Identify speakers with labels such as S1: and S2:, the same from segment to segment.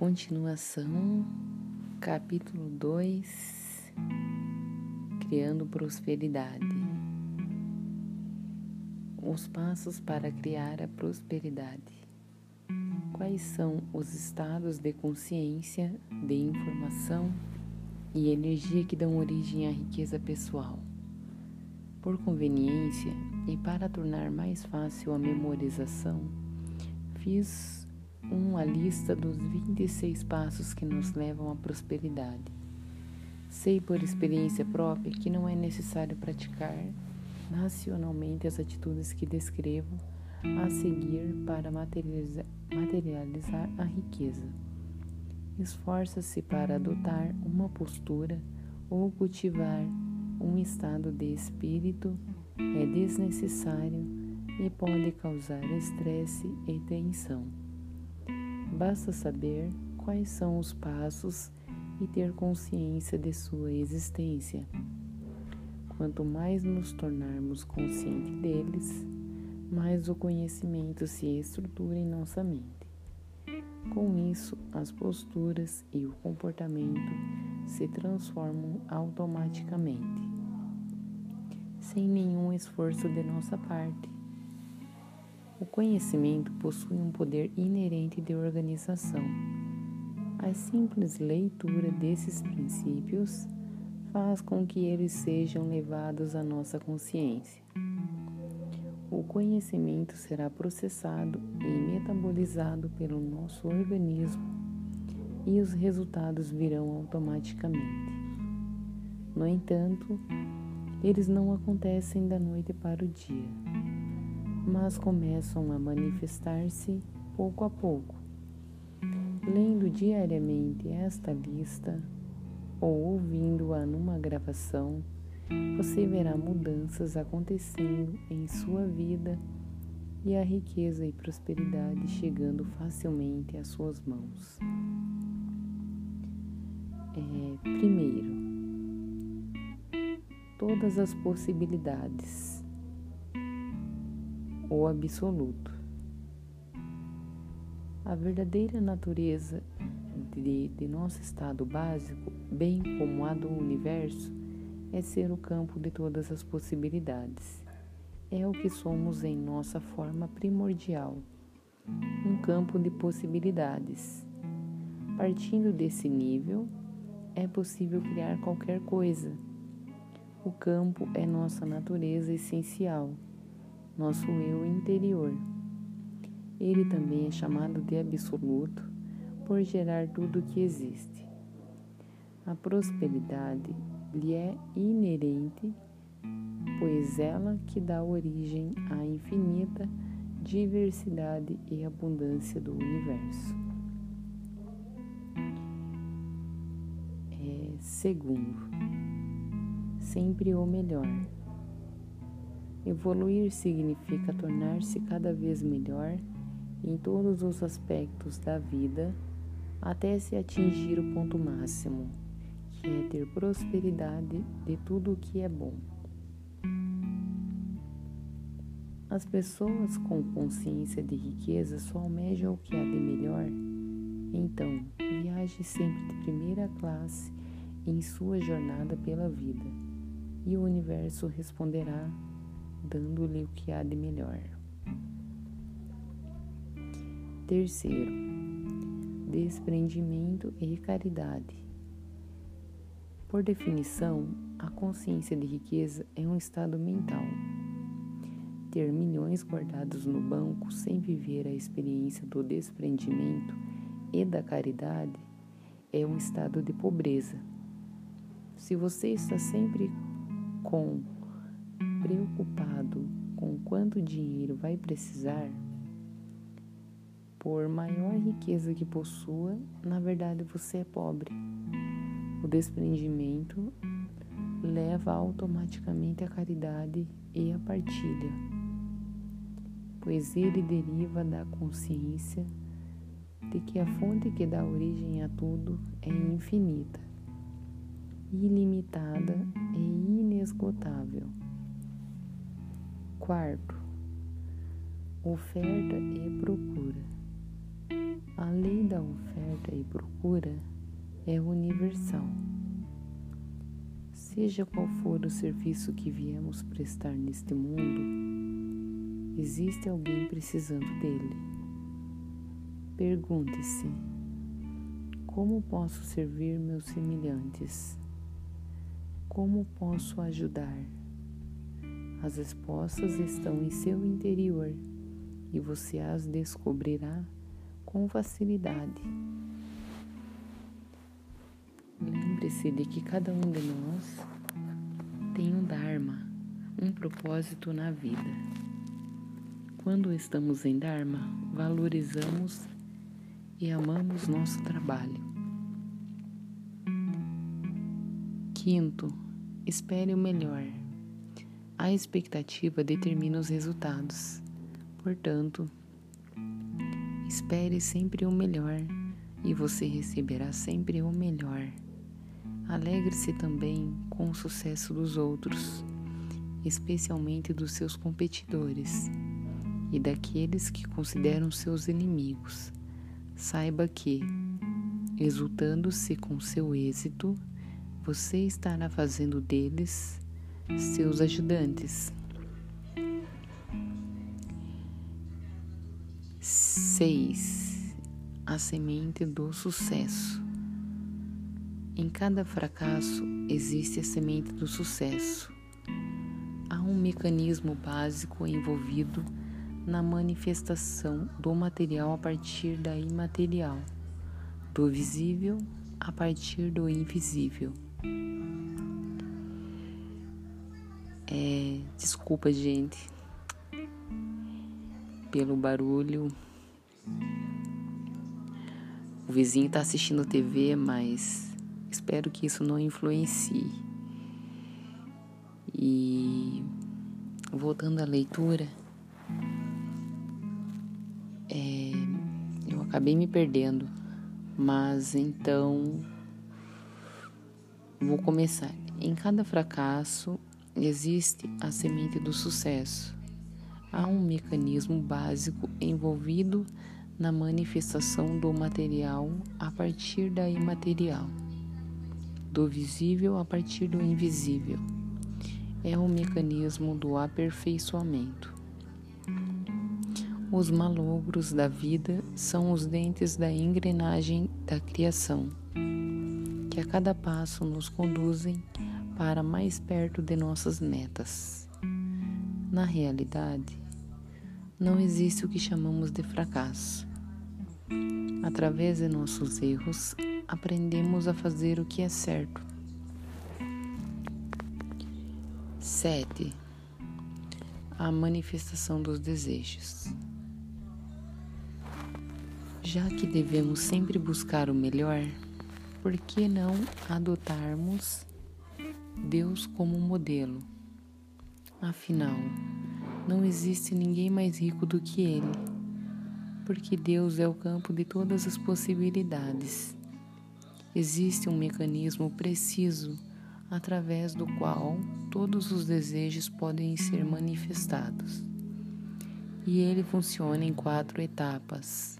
S1: Continuação, capítulo 2 Criando prosperidade. Os passos para criar a prosperidade. Quais são os estados de consciência, de informação e energia que dão origem à riqueza pessoal? Por conveniência e para tornar mais fácil a memorização, fiz uma lista dos 26 passos que nos levam à prosperidade. Sei por experiência própria que não é necessário praticar nacionalmente as atitudes que descrevo a seguir para materializar, materializar a riqueza. Esforça-se para adotar uma postura ou cultivar um estado de espírito é desnecessário e pode causar estresse e tensão. Basta saber quais são os passos e ter consciência de sua existência. Quanto mais nos tornarmos conscientes deles, mais o conhecimento se estrutura em nossa mente. Com isso, as posturas e o comportamento se transformam automaticamente, sem nenhum esforço de nossa parte. O conhecimento possui um poder inerente de organização. A simples leitura desses princípios faz com que eles sejam levados à nossa consciência. O conhecimento será processado e metabolizado pelo nosso organismo e os resultados virão automaticamente. No entanto, eles não acontecem da noite para o dia mas começam a manifestar-se pouco a pouco. Lendo diariamente esta lista ou ouvindo-a numa gravação, você verá mudanças acontecendo em sua vida e a riqueza e prosperidade chegando facilmente às suas mãos. É, primeiro, todas as possibilidades o absoluto. A verdadeira natureza de, de nosso estado básico, bem como a do universo, é ser o campo de todas as possibilidades. É o que somos em nossa forma primordial, um campo de possibilidades. Partindo desse nível, é possível criar qualquer coisa. O campo é nossa natureza essencial nosso eu interior. Ele também é chamado de absoluto por gerar tudo o que existe. A prosperidade lhe é inerente, pois ela que dá origem à infinita diversidade e abundância do universo. É, segundo, sempre o melhor. Evoluir significa tornar-se cada vez melhor em todos os aspectos da vida até se atingir o ponto máximo, que é ter prosperidade de tudo o que é bom. As pessoas com consciência de riqueza só almejam o que há de melhor. Então, viaje sempre de primeira classe em sua jornada pela vida, e o universo responderá dando-lhe o que há de melhor. Terceiro, desprendimento e caridade. Por definição, a consciência de riqueza é um estado mental. Ter milhões guardados no banco sem viver a experiência do desprendimento e da caridade é um estado de pobreza. Se você está sempre com preocupado com quanto dinheiro vai precisar, por maior riqueza que possua, na verdade você é pobre. O desprendimento leva automaticamente à caridade e à partilha, pois ele deriva da consciência de que a fonte que dá origem a tudo é infinita, ilimitada e inesgotável. Quarto, oferta e procura. A lei da oferta e procura é universal. Seja qual for o serviço que viemos prestar neste mundo, existe alguém precisando dele. Pergunte-se: como posso servir meus semelhantes? Como posso ajudar? As respostas estão em seu interior e você as descobrirá com facilidade. Lembre-se de que cada um de nós tem um Dharma, um propósito na vida. Quando estamos em Dharma, valorizamos e amamos nosso trabalho. Quinto, espere o melhor. A expectativa determina os resultados. Portanto, espere sempre o melhor e você receberá sempre o melhor. Alegre-se também com o sucesso dos outros, especialmente dos seus competidores e daqueles que consideram seus inimigos. Saiba que, exultando-se com seu êxito, você estará fazendo deles seus ajudantes. 6. A semente do sucesso. Em cada fracasso existe a semente do sucesso. Há um mecanismo básico envolvido na manifestação do material a partir da imaterial, do visível a partir do invisível. É, desculpa, gente, pelo barulho. O vizinho está assistindo TV, mas espero que isso não influencie. E voltando à leitura, é, eu acabei me perdendo, mas então vou começar. Em cada fracasso existe a semente do sucesso. Há um mecanismo básico envolvido na manifestação do material a partir da imaterial, do visível a partir do invisível. É o mecanismo do aperfeiçoamento. Os malogros da vida são os dentes da engrenagem da criação, que a cada passo nos conduzem para mais perto de nossas metas. Na realidade, não existe o que chamamos de fracasso. Através de nossos erros, aprendemos a fazer o que é certo. 7. A manifestação dos desejos. Já que devemos sempre buscar o melhor, por que não adotarmos Deus como modelo. Afinal, não existe ninguém mais rico do que Ele, porque Deus é o campo de todas as possibilidades. Existe um mecanismo preciso através do qual todos os desejos podem ser manifestados. E ele funciona em quatro etapas.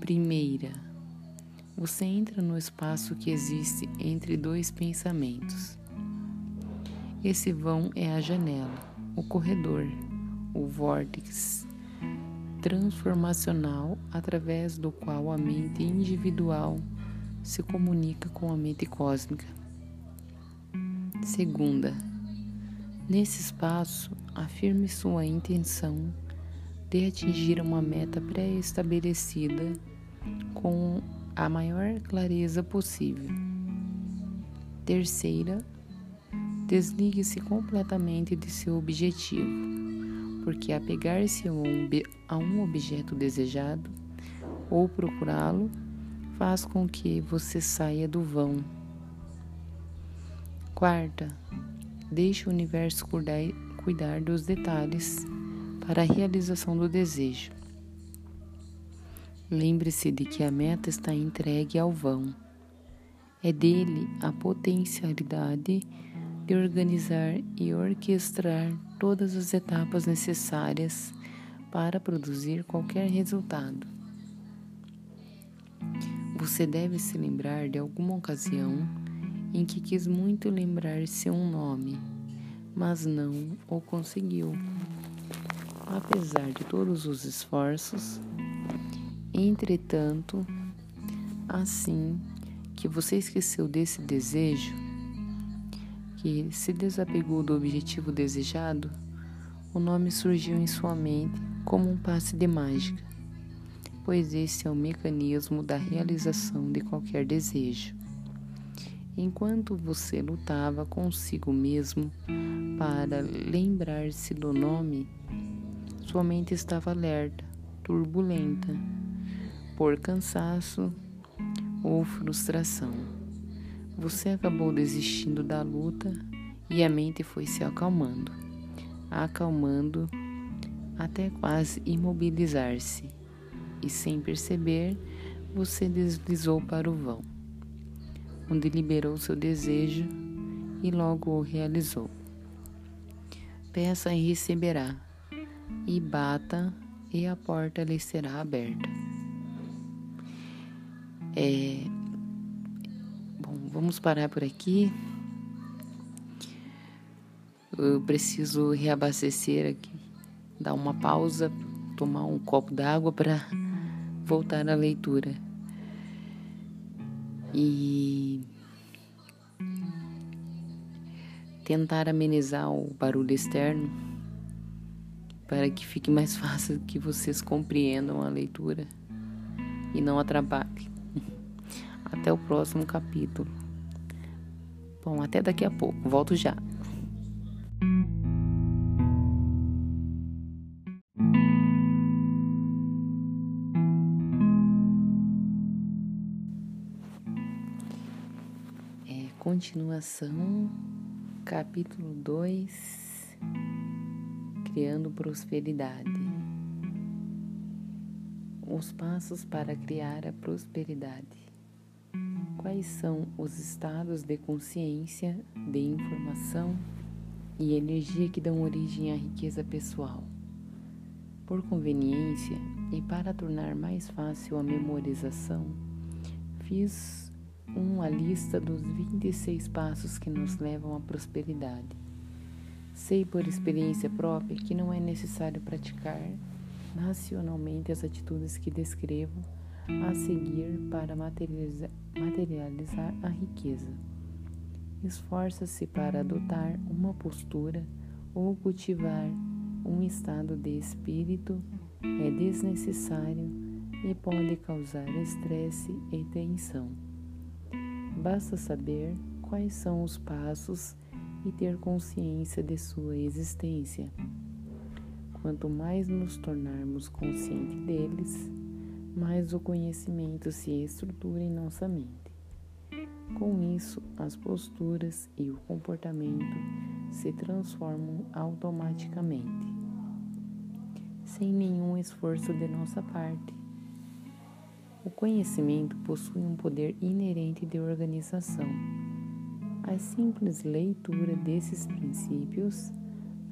S1: Primeira, você entra no espaço que existe entre dois pensamentos. Esse vão é a janela, o corredor, o vórtice transformacional através do qual a mente individual se comunica com a mente cósmica. Segunda, nesse espaço, afirme sua intenção de atingir uma meta pré-estabelecida com a maior clareza possível. Terceira, desligue-se completamente de seu objetivo, porque apegar-se a um objeto desejado ou procurá-lo faz com que você saia do vão. Quarta, deixe o universo cuidar dos detalhes para a realização do desejo. Lembre-se de que a meta está entregue ao vão. É dele a potencialidade de organizar e orquestrar todas as etapas necessárias para produzir qualquer resultado. Você deve se lembrar de alguma ocasião em que quis muito lembrar seu nome, mas não o conseguiu. Apesar de todos os esforços, entretanto, assim que você esqueceu desse desejo, que se desapegou do objetivo desejado, o nome surgiu em sua mente como um passe de mágica, pois esse é o mecanismo da realização de qualquer desejo. Enquanto você lutava consigo mesmo para lembrar-se do nome, sua mente estava alerta, turbulenta, por cansaço ou frustração. Você acabou desistindo da luta e a mente foi se acalmando, acalmando até quase imobilizar-se, e sem perceber, você deslizou para o vão, onde liberou seu desejo e logo o realizou. Peça e receberá, e bata e a porta lhe será aberta. É, bom, vamos parar por aqui. Eu preciso reabastecer aqui, dar uma pausa, tomar um copo d'água para voltar à leitura. E tentar amenizar o barulho externo para que fique mais fácil que vocês compreendam a leitura e não atrapalhe. Até o próximo capítulo. Bom, até daqui a pouco. Volto já. É, continuação, capítulo 2 Criando Prosperidade. Os passos para criar a prosperidade. Quais são os estados de consciência, de informação e energia que dão origem à riqueza pessoal? Por conveniência e para tornar mais fácil a memorização, fiz uma lista dos 26 passos que nos levam à prosperidade. Sei por experiência própria que não é necessário praticar racionalmente as atitudes que descrevo a seguir para materializar, materializar a riqueza. Esforça-se para adotar uma postura ou cultivar um estado de espírito é desnecessário e pode causar estresse e tensão. Basta saber quais são os passos e ter consciência de sua existência. Quanto mais nos tornarmos conscientes deles, mais o conhecimento se estrutura em nossa mente. Com isso, as posturas e o comportamento se transformam automaticamente, sem nenhum esforço de nossa parte. O conhecimento possui um poder inerente de organização. A simples leitura desses princípios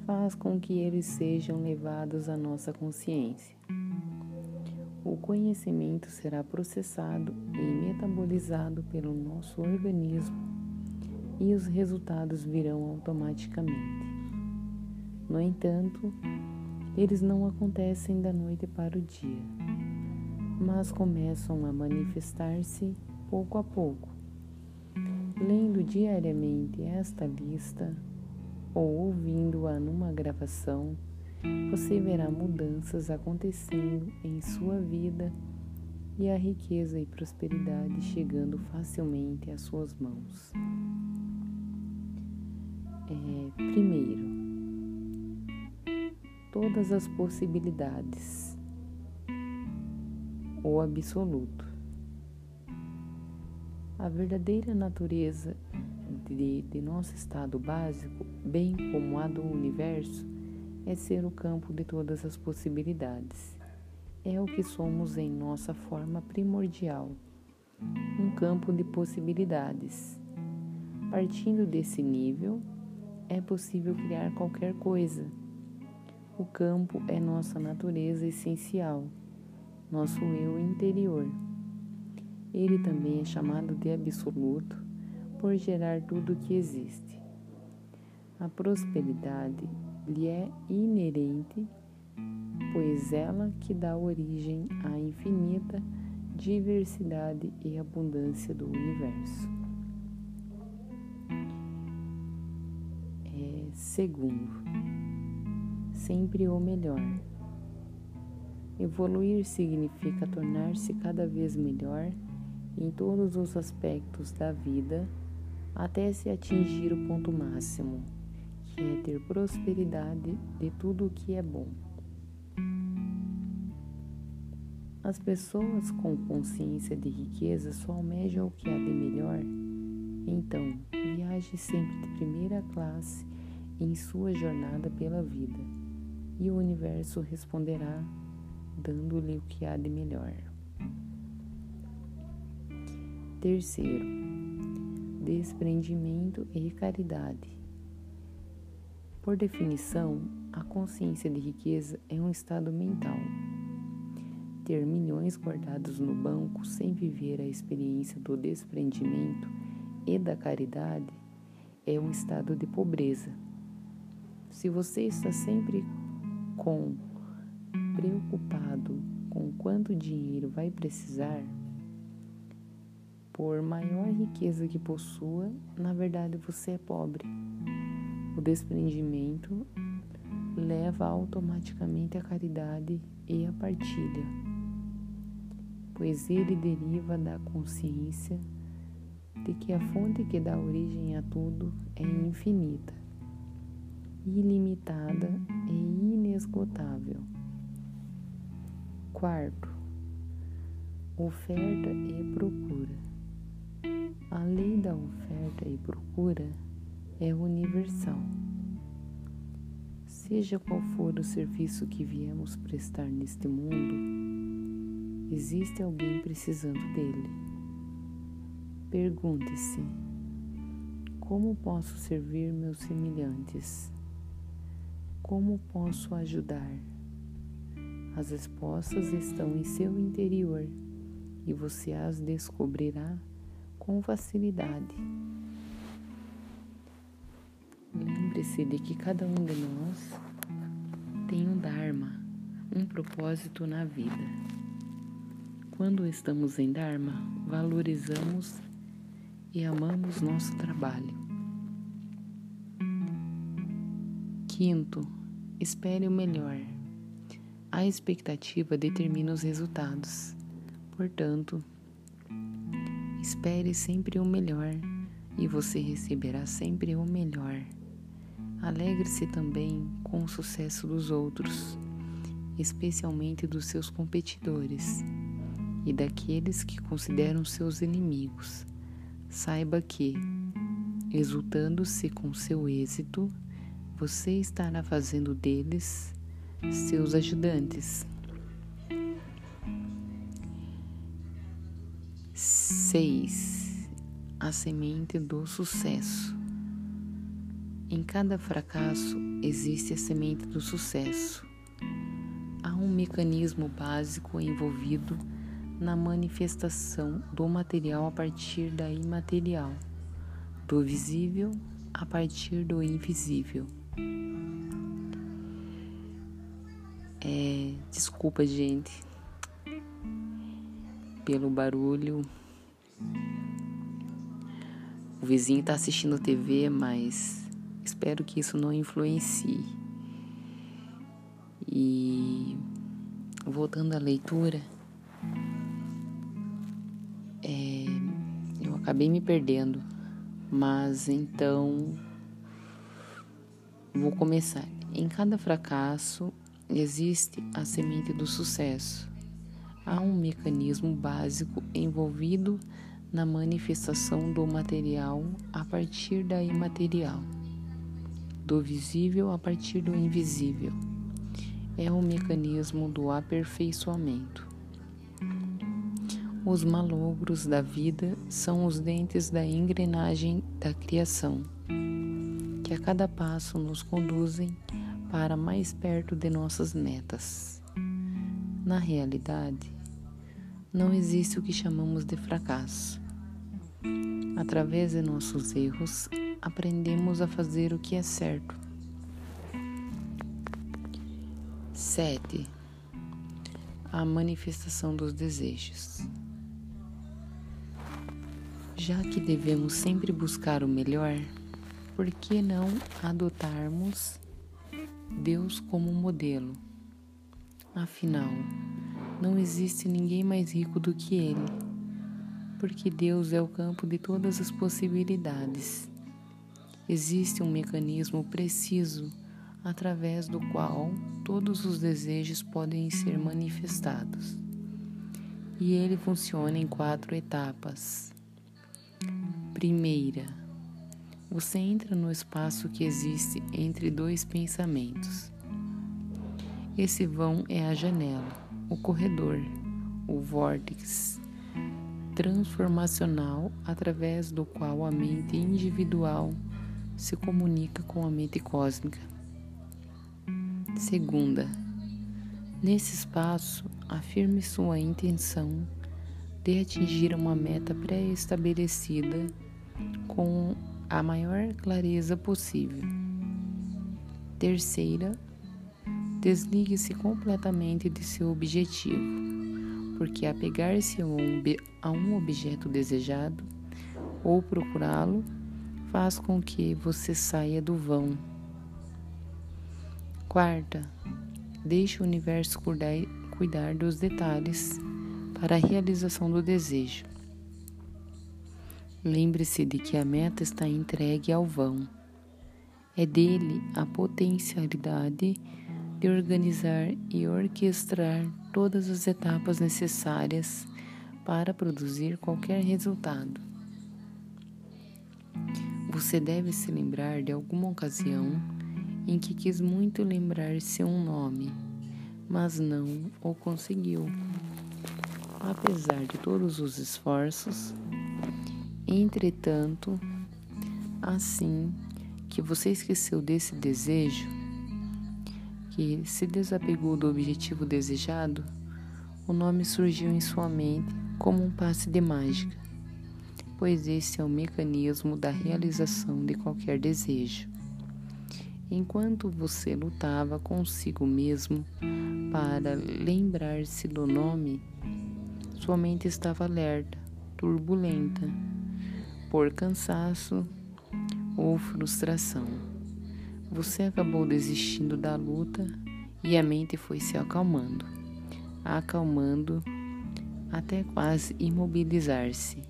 S1: faz com que eles sejam levados à nossa consciência o conhecimento será processado e metabolizado pelo nosso organismo e os resultados virão automaticamente. No entanto, eles não acontecem da noite para o dia, mas começam a manifestar-se pouco a pouco. Lendo diariamente esta lista ou ouvindo-a numa gravação, você verá mudanças acontecendo em sua vida e a riqueza e prosperidade chegando facilmente às suas mãos. É, primeiro, todas as possibilidades, o absoluto. A verdadeira natureza de, de nosso estado básico, bem como a do universo, é ser o campo de todas as possibilidades. É o que somos em nossa forma primordial, um campo de possibilidades. Partindo desse nível, é possível criar qualquer coisa. O campo é nossa natureza essencial, nosso eu interior. Ele também é chamado de absoluto por gerar tudo o que existe. A prosperidade lhe é inerente, pois ela que dá origem à infinita diversidade e abundância do universo. É, segundo, sempre o melhor. Evoluir significa tornar-se cada vez melhor em todos os aspectos da vida até se atingir o ponto máximo, é ter prosperidade de tudo o que é bom. As pessoas com consciência de riqueza só almejam o que há de melhor. Então, viaje sempre de primeira classe em sua jornada pela vida, e o universo responderá, dando-lhe o que há de melhor. Terceiro, desprendimento e caridade. Por definição, a consciência de riqueza é um estado mental ter milhões guardados no banco sem viver a experiência do desprendimento e da caridade é um estado de pobreza. Se você está sempre com preocupado com quanto dinheiro vai precisar, por maior riqueza que possua, na verdade você é pobre. O desprendimento leva automaticamente à caridade e à partilha pois ele deriva da consciência de que a fonte que dá origem a tudo é infinita, ilimitada e inesgotável. Quarto, oferta e procura. A lei da oferta e procura é universal. Seja qual for o serviço que viemos prestar neste mundo, Existe alguém precisando dele. Pergunte-se: como posso servir meus semelhantes? Como posso ajudar? As respostas estão em seu interior e você as descobrirá com facilidade. Lembre-se de que cada um de nós tem um Dharma, um propósito na vida. Quando estamos em Dharma, valorizamos e amamos nosso trabalho. Quinto, espere o melhor. A expectativa determina os resultados. Portanto, espere sempre o melhor e você receberá sempre o melhor. Alegre-se também com o sucesso dos outros, especialmente dos seus competidores e daqueles que consideram seus inimigos. Saiba que, exultando-se com seu êxito, você estará fazendo deles seus ajudantes. 6. A semente do sucesso. Em cada fracasso existe a semente do sucesso. Há um mecanismo básico envolvido na manifestação do material a partir da imaterial, do visível a partir do invisível. É, desculpa, gente, pelo barulho. O vizinho está assistindo TV, mas espero que isso não influencie. E voltando à leitura. acabei me perdendo, mas então vou começar. Em cada fracasso existe a semente do sucesso. Há um mecanismo básico envolvido na manifestação do material a partir da imaterial, do visível a partir do invisível. É o mecanismo do aperfeiçoamento. Os malogros da vida são os dentes da engrenagem da criação, que a cada passo nos conduzem para mais perto de nossas metas. Na realidade, não existe o que chamamos de fracasso. Através de nossos erros, aprendemos a fazer o que é certo. 7. A manifestação dos desejos. Já que devemos sempre buscar o melhor, por que não adotarmos Deus como modelo? Afinal, não existe ninguém mais rico do que Ele, porque Deus é o campo de todas as possibilidades. Existe um mecanismo preciso através do qual todos os desejos podem ser manifestados. E ele funciona em quatro etapas. Primeira, você entra no espaço que existe entre dois pensamentos. Esse vão é a janela o corredor, o vórtice transformacional através do qual a mente individual se comunica com a mente cósmica. Segunda, nesse espaço, afirme sua intenção de atingir uma meta pré-estabelecida com a maior clareza possível. Terceira, Desligue-se completamente de seu objetivo, porque apegar-se a um objeto desejado ou procurá-lo faz com que você saia do vão. Quarta, deixe o universo cuidar, dos detalhes para a realização do desejo. Lembre-se de que a meta está entregue ao vão. É dele a potencialidade de organizar e orquestrar todas as etapas necessárias para produzir qualquer resultado. Você deve se lembrar de alguma ocasião em que quis muito lembrar seu nome, mas não o conseguiu. Apesar de todos os esforços, entretanto, assim que você esqueceu desse desejo, que se desapegou do objetivo desejado, o nome surgiu em sua mente como um passe de mágica, pois esse é o mecanismo da realização de qualquer desejo. Enquanto você lutava consigo mesmo para lembrar-se do nome, sua mente estava alerta, turbulenta, por cansaço ou frustração. Você acabou desistindo da luta e a mente foi se acalmando, acalmando até quase imobilizar-se,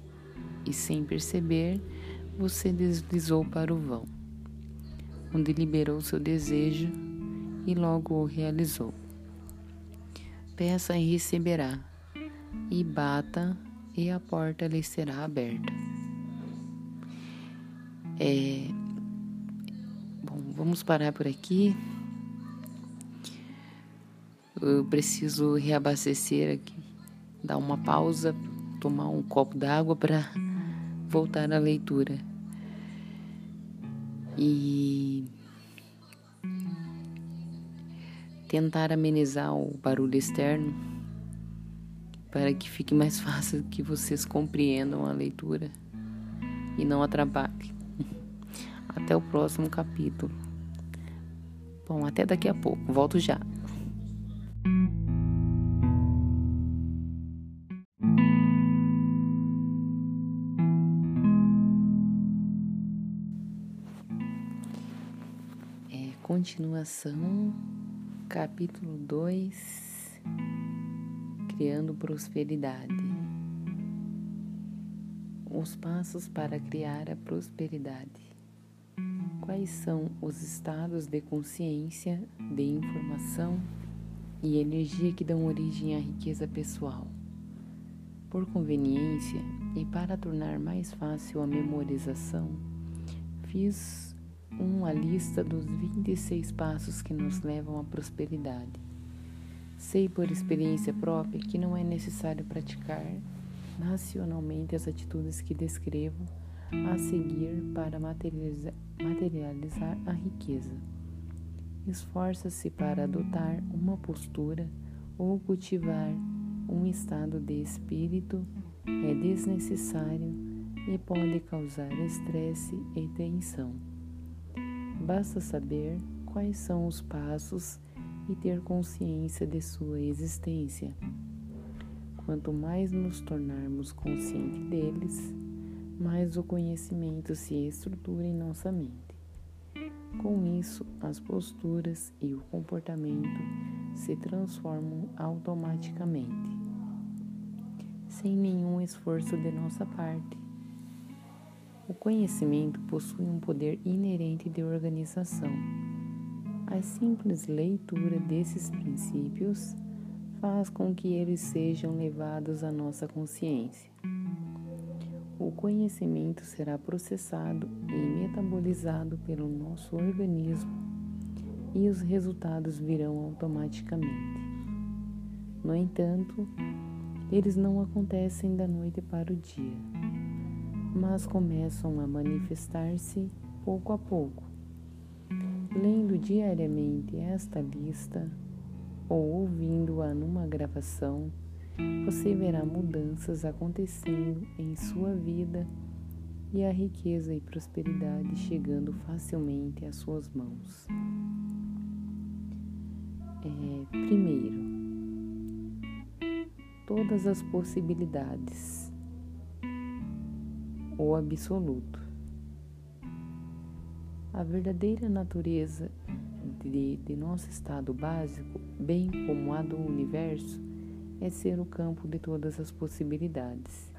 S1: e sem perceber, você deslizou para o vão, onde liberou seu desejo e logo o realizou. Peça e receberá, e bata e a porta lhe será aberta. É, vamos parar por aqui. Eu preciso reabastecer aqui, dar uma pausa, tomar um copo d'água para voltar à leitura. E tentar amenizar o barulho externo para que fique mais fácil que vocês compreendam a leitura e não atrapalhe. Até o próximo capítulo. Bom, até daqui a pouco. Volto já. Continuação, capítulo 2 Criando prosperidade. Os passos para criar a prosperidade. Quais são os estados de consciência, de informação e energia que dão origem à riqueza pessoal? Por conveniência e para tornar mais fácil a memorização, fiz uma lista dos 26 passos que nos levam à prosperidade. Sei por experiência própria que não é necessário praticar racionalmente as atitudes que descrevo a seguir para materializar a riqueza. Esforça-se para adotar uma postura ou cultivar um estado de espírito é desnecessário e pode causar estresse e tensão. Basta saber quais são os passos e ter consciência de sua existência. Quanto mais nos tornarmos conscientes deles, mais o conhecimento se estrutura em nossa mente. Com isso, as posturas e o comportamento se transformam automaticamente, sem nenhum esforço de nossa parte. O conhecimento possui um poder inerente de organização. A simples leitura desses princípios faz com que eles sejam levados à nossa consciência. O conhecimento será processado e metabolizado pelo nosso organismo e os resultados virão automaticamente. No entanto, eles não acontecem da noite para o dia, mas começam a manifestar-se pouco a pouco. Lendo diariamente esta lista, ou ouvindo-a numa gravação, você verá mudanças acontecendo em sua vida e a riqueza e prosperidade chegando facilmente às suas mãos. É, primeiro, todas as possibilidades, o absoluto. A verdadeira natureza de, de nosso estado básico, bem como a do universo, é ser o campo de todas as possibilidades.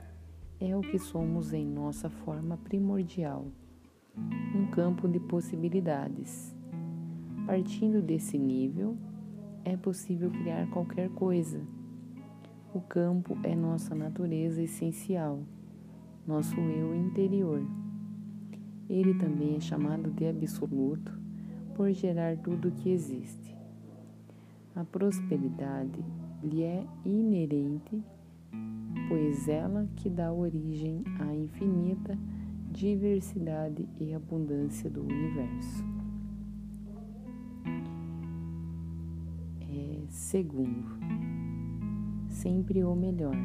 S1: É o que somos em nossa forma primordial, um campo de possibilidades. Partindo desse nível, é possível criar qualquer coisa. O campo é nossa natureza essencial, nosso eu interior. Ele também é chamado de absoluto por gerar tudo o que existe. A prosperidade lhe é inerente, pois ela que dá origem à infinita diversidade e abundância do universo. É, segundo, sempre o melhor.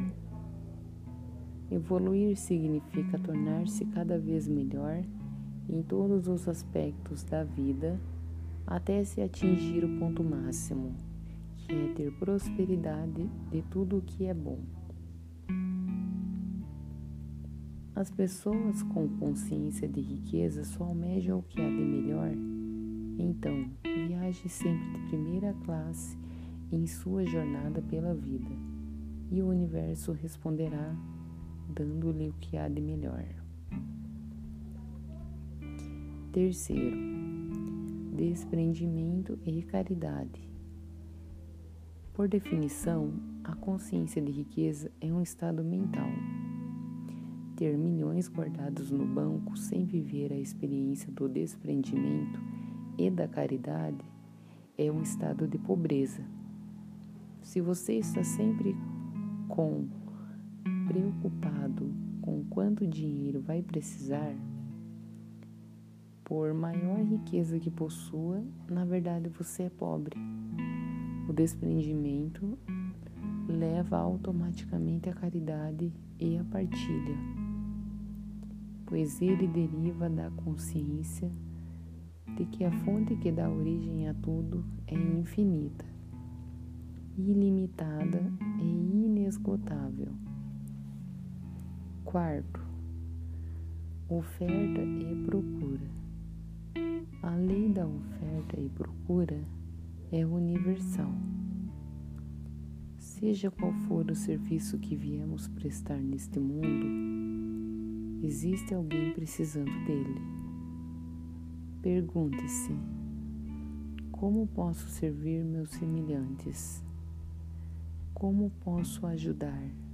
S1: Evoluir significa tornar-se cada vez melhor em todos os aspectos da vida até se atingir o ponto máximo, que é ter prosperidade de tudo o que é bom. As pessoas com consciência de riqueza só almejam o que há de melhor. Então, viaje sempre de primeira classe em sua jornada pela vida, e o universo responderá, dando-lhe o que há de melhor. Terceiro, desprendimento e caridade. Por definição, a consciência de riqueza é um estado mental. Ter milhões guardados no banco sem viver a experiência do desprendimento e da caridade é um estado de pobreza. Se você está sempre com preocupado com quanto dinheiro vai precisar, por maior riqueza que possua, na verdade você é pobre. O desprendimento leva automaticamente à caridade e à partilha, pois ele deriva da consciência de que a fonte que dá origem a tudo é infinita, ilimitada e inesgotável. Quarto, oferta e procura. A lei da oferta e procura é universal. Seja qual for o serviço que viemos prestar neste mundo, existe alguém precisando dele. Pergunte-se: como posso servir meus semelhantes? Como posso ajudar?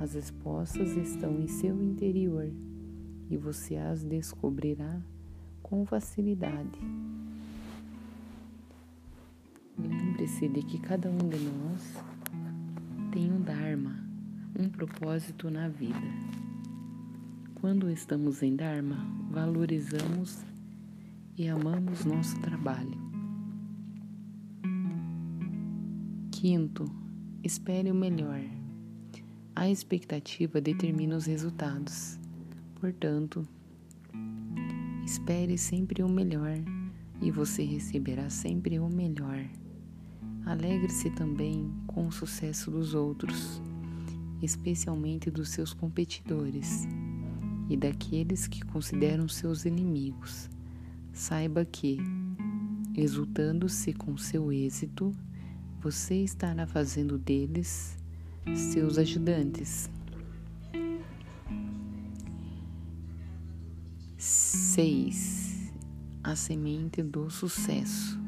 S1: As respostas estão em seu interior e você as descobrirá com facilidade. Lembre-se de que cada um de nós tem um Dharma, um propósito na vida. Quando estamos em Dharma, valorizamos e amamos nosso trabalho. Quinto, espere o melhor. A expectativa determina os resultados. Portanto, espere sempre o melhor e você receberá sempre o melhor. Alegre-se também com o sucesso dos outros, especialmente dos seus competidores e daqueles que consideram seus inimigos. Saiba que, exultando-se com seu êxito, você estará fazendo deles seus ajudantes. 6. A semente do sucesso.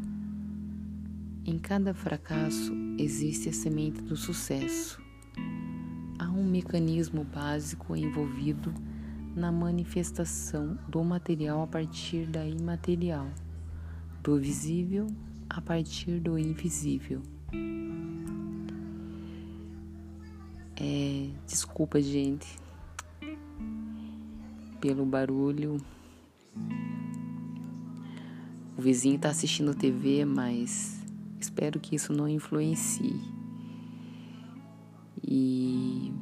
S1: Em cada fracasso existe a semente do sucesso. Há um mecanismo básico envolvido na manifestação do material a partir da imaterial, do visível a partir do invisível. É, desculpa, gente, pelo barulho. O vizinho está assistindo TV, mas espero que isso não influencie. E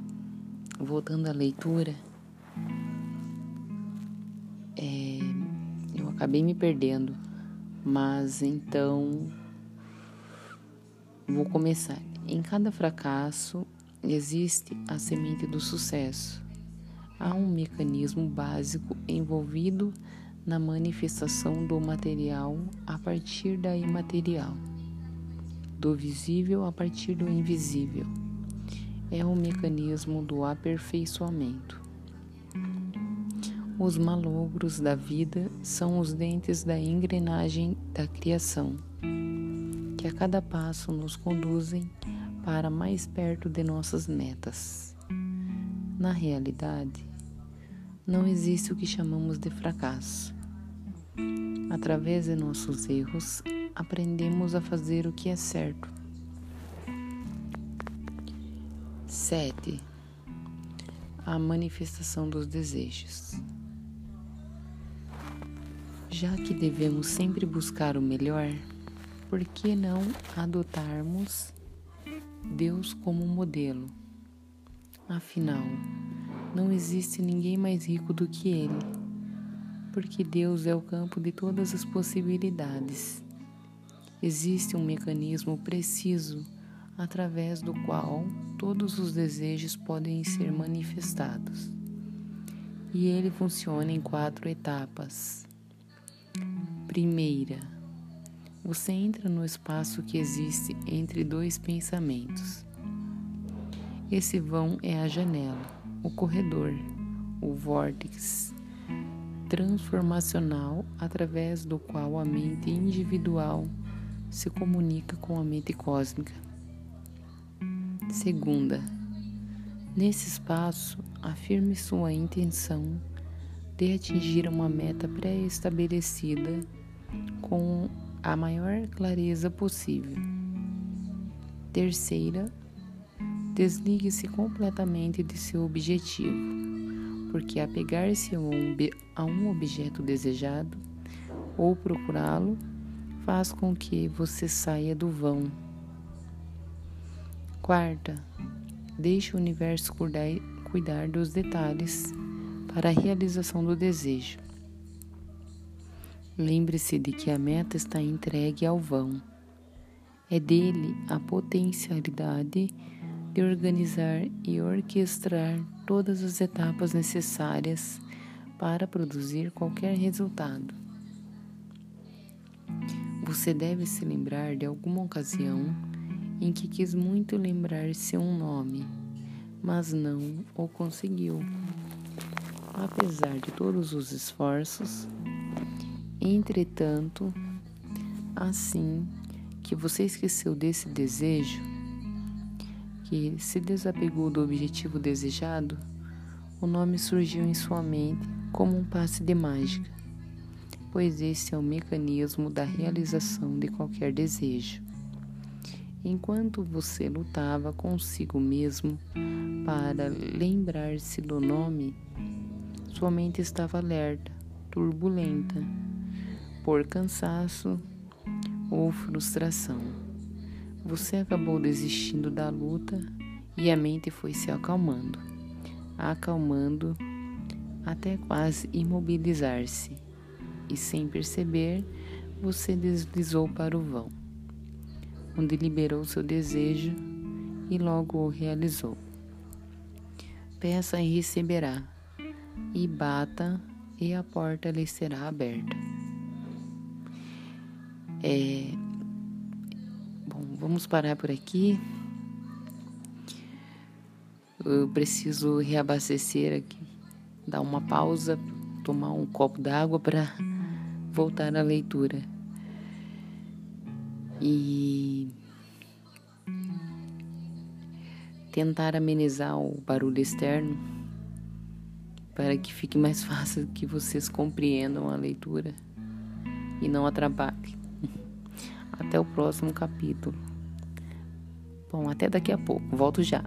S1: voltando à leitura, é, eu acabei me perdendo, mas então vou começar. Em cada fracasso existe a semente do sucesso. Há um mecanismo básico envolvido na manifestação do material a partir da imaterial, do visível a partir do invisível. É o mecanismo do aperfeiçoamento. Os malogros da vida são os dentes da engrenagem da criação, que a cada passo nos conduzem para mais perto de nossas metas. Na realidade, não existe o que chamamos de fracasso. Através de nossos erros, aprendemos a fazer o que é certo. 7. A manifestação dos desejos. Já que devemos sempre buscar o melhor, por que não adotarmos Deus como modelo? Afinal, não existe ninguém mais rico do que Ele, porque Deus é o campo de todas as possibilidades. Existe um mecanismo preciso através do qual todos os desejos podem ser manifestados. E ele funciona em quatro etapas. Primeira, você entra no espaço que existe entre dois pensamentos. Esse vão é a janela o corredor, o vórtice transformacional através do qual a mente individual se comunica com a mente cósmica. Segunda, nesse espaço, afirme sua intenção de atingir uma meta pré-estabelecida com a maior clareza possível. Terceira, Desligue-se completamente de seu objetivo, porque apegar-se a um objeto desejado ou procurá-lo faz com que você saia do vão. Quarta, deixe o universo cuidar, cuidar dos detalhes para a realização do desejo. Lembre-se de que a meta está entregue ao vão. É dele a potencialidade de organizar e orquestrar todas as etapas necessárias para produzir qualquer resultado. Você deve se lembrar de alguma ocasião em que quis muito lembrar seu nome, mas não o conseguiu. Apesar de todos os esforços, entretanto, assim que você esqueceu desse desejo, que se desapegou do objetivo desejado, o nome surgiu em sua mente como um passe de mágica, pois esse é o mecanismo da realização de qualquer desejo. Enquanto você lutava consigo mesmo para lembrar-se do nome, sua mente estava alerta, turbulenta, por cansaço ou frustração. Você acabou desistindo da luta e a mente foi se acalmando, acalmando até quase imobilizar-se, e sem perceber, você deslizou para o vão, onde liberou seu desejo e logo o realizou. Peça e receberá, e bata e a porta lhe será aberta. É, bom, vamos parar por aqui. Eu preciso reabastecer aqui, dar uma pausa, tomar um copo d'água para voltar à leitura. E tentar amenizar o barulho externo para que fique mais fácil que vocês compreendam a leitura e não atrapalhe. Até o próximo capítulo. Bom, até daqui a pouco. Volto já.